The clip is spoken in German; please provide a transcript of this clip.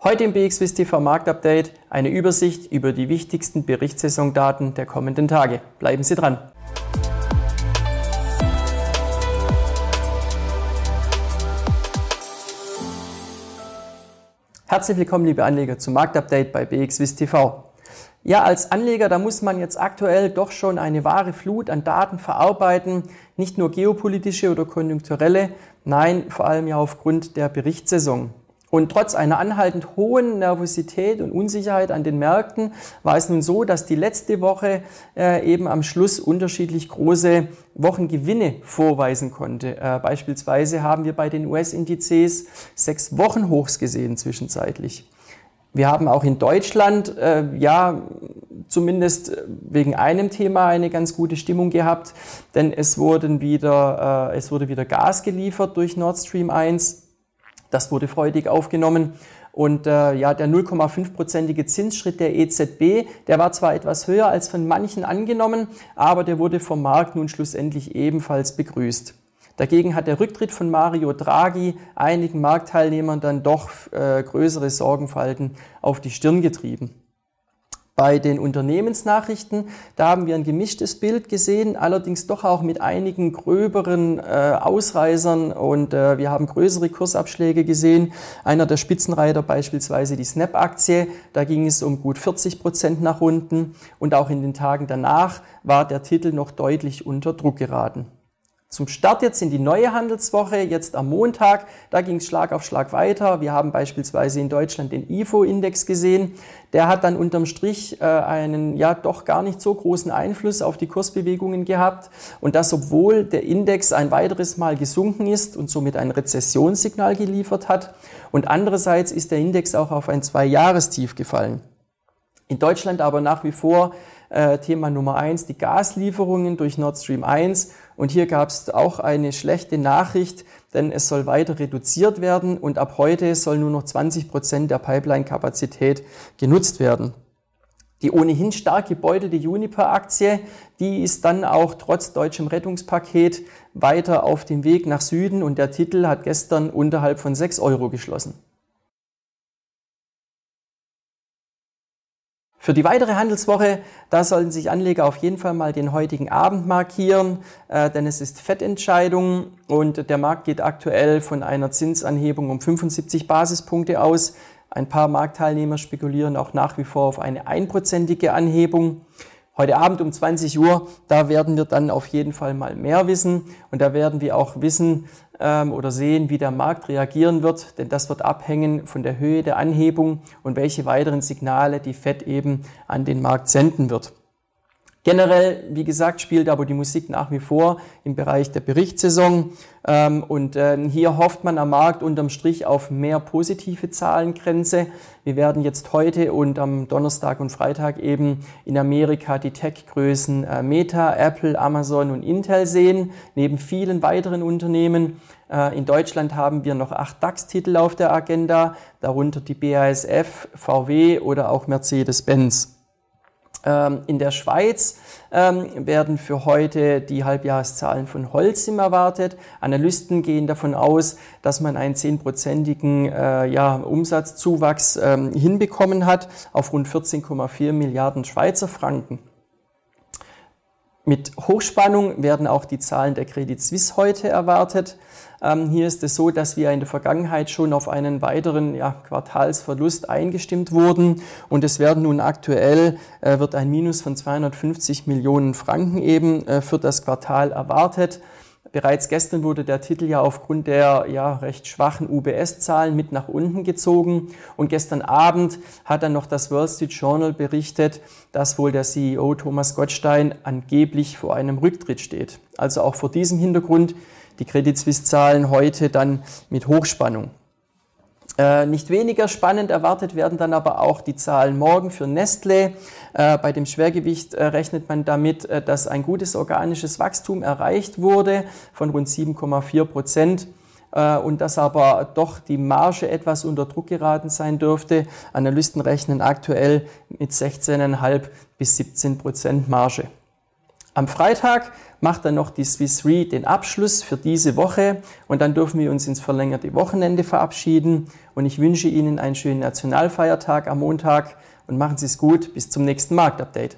Heute im BXWIST TV Marktupdate eine Übersicht über die wichtigsten Berichtssaisondaten der kommenden Tage. Bleiben Sie dran! Herzlich willkommen, liebe Anleger, zum Marktupdate bei BXWIST TV. Ja, als Anleger, da muss man jetzt aktuell doch schon eine wahre Flut an Daten verarbeiten, nicht nur geopolitische oder konjunkturelle, nein, vor allem ja aufgrund der Berichtssaison. Und trotz einer anhaltend hohen Nervosität und Unsicherheit an den Märkten war es nun so, dass die letzte Woche äh, eben am Schluss unterschiedlich große Wochengewinne vorweisen konnte. Äh, beispielsweise haben wir bei den US-Indizes sechs Wochenhochs gesehen zwischenzeitlich. Wir haben auch in Deutschland, äh, ja, zumindest wegen einem Thema eine ganz gute Stimmung gehabt, denn es, wurden wieder, äh, es wurde wieder Gas geliefert durch Nord Stream 1 das wurde freudig aufgenommen. Und äh, ja, der 0,5-prozentige Zinsschritt der EZB, der war zwar etwas höher als von manchen angenommen, aber der wurde vom Markt nun schlussendlich ebenfalls begrüßt. Dagegen hat der Rücktritt von Mario Draghi einigen Marktteilnehmern dann doch äh, größere Sorgenfalten auf die Stirn getrieben. Bei den Unternehmensnachrichten, da haben wir ein gemischtes Bild gesehen, allerdings doch auch mit einigen gröberen äh, Ausreißern und äh, wir haben größere Kursabschläge gesehen. Einer der Spitzenreiter beispielsweise die Snap-Aktie, da ging es um gut 40 Prozent nach unten und auch in den Tagen danach war der Titel noch deutlich unter Druck geraten. Zum Start jetzt in die neue Handelswoche, jetzt am Montag, da ging es Schlag auf Schlag weiter. Wir haben beispielsweise in Deutschland den IFO-Index gesehen. Der hat dann unterm Strich äh, einen ja doch gar nicht so großen Einfluss auf die Kursbewegungen gehabt. Und das, obwohl der Index ein weiteres Mal gesunken ist und somit ein Rezessionssignal geliefert hat. Und andererseits ist der Index auch auf ein Zwei-Jahrestief gefallen. In Deutschland aber nach wie vor äh, Thema Nummer eins, die Gaslieferungen durch Nord Stream 1 und hier gab es auch eine schlechte Nachricht, denn es soll weiter reduziert werden und ab heute soll nur noch 20 Prozent der Pipeline-Kapazität genutzt werden. Die ohnehin stark gebeutelte Juniper-Aktie, die ist dann auch trotz deutschem Rettungspaket weiter auf dem Weg nach Süden und der Titel hat gestern unterhalb von 6 Euro geschlossen. Für die weitere Handelswoche, da sollten sich Anleger auf jeden Fall mal den heutigen Abend markieren, äh, denn es ist Fettentscheidung und der Markt geht aktuell von einer Zinsanhebung um 75 Basispunkte aus. Ein paar Marktteilnehmer spekulieren auch nach wie vor auf eine einprozentige Anhebung. Heute Abend um 20 Uhr, da werden wir dann auf jeden Fall mal mehr wissen und da werden wir auch wissen ähm, oder sehen, wie der Markt reagieren wird, denn das wird abhängen von der Höhe der Anhebung und welche weiteren Signale die Fed eben an den Markt senden wird. Generell, wie gesagt, spielt aber die Musik nach wie vor im Bereich der Berichtssaison. Ähm, und ähm, hier hofft man am Markt unterm Strich auf mehr positive Zahlengrenze. Wir werden jetzt heute und am Donnerstag und Freitag eben in Amerika die Tech-Größen äh, Meta, Apple, Amazon und Intel sehen, neben vielen weiteren Unternehmen. Äh, in Deutschland haben wir noch acht DAX-Titel auf der Agenda, darunter die BASF, VW oder auch Mercedes-Benz. Ähm, in der Schweiz ähm, werden für heute die Halbjahreszahlen von Holcim erwartet. Analysten gehen davon aus, dass man einen zehnprozentigen äh, ja, Umsatzzuwachs ähm, hinbekommen hat auf rund 14,4 Milliarden Schweizer Franken. Mit Hochspannung werden auch die Zahlen der Credit Suisse heute erwartet. Ähm, hier ist es so, dass wir in der Vergangenheit schon auf einen weiteren ja, Quartalsverlust eingestimmt wurden und es werden nun aktuell äh, wird ein Minus von 250 Millionen Franken eben äh, für das Quartal erwartet. Bereits gestern wurde der Titel ja aufgrund der ja recht schwachen UBS-Zahlen mit nach unten gezogen. Und gestern Abend hat dann noch das Wall Street Journal berichtet, dass wohl der CEO Thomas Gottstein angeblich vor einem Rücktritt steht. Also auch vor diesem Hintergrund die Credit Suisse-Zahlen heute dann mit Hochspannung. Äh, nicht weniger spannend erwartet werden dann aber auch die Zahlen morgen für Nestle. Äh, bei dem Schwergewicht äh, rechnet man damit, äh, dass ein gutes organisches Wachstum erreicht wurde von rund 7,4 Prozent äh, und dass aber doch die Marge etwas unter Druck geraten sein dürfte. Analysten rechnen aktuell mit 16,5 bis 17 Prozent Marge. Am Freitag macht dann noch die Swiss Re den Abschluss für diese Woche und dann dürfen wir uns ins verlängerte Wochenende verabschieden. Und ich wünsche Ihnen einen schönen Nationalfeiertag am Montag und machen Sie es gut. Bis zum nächsten Marktupdate.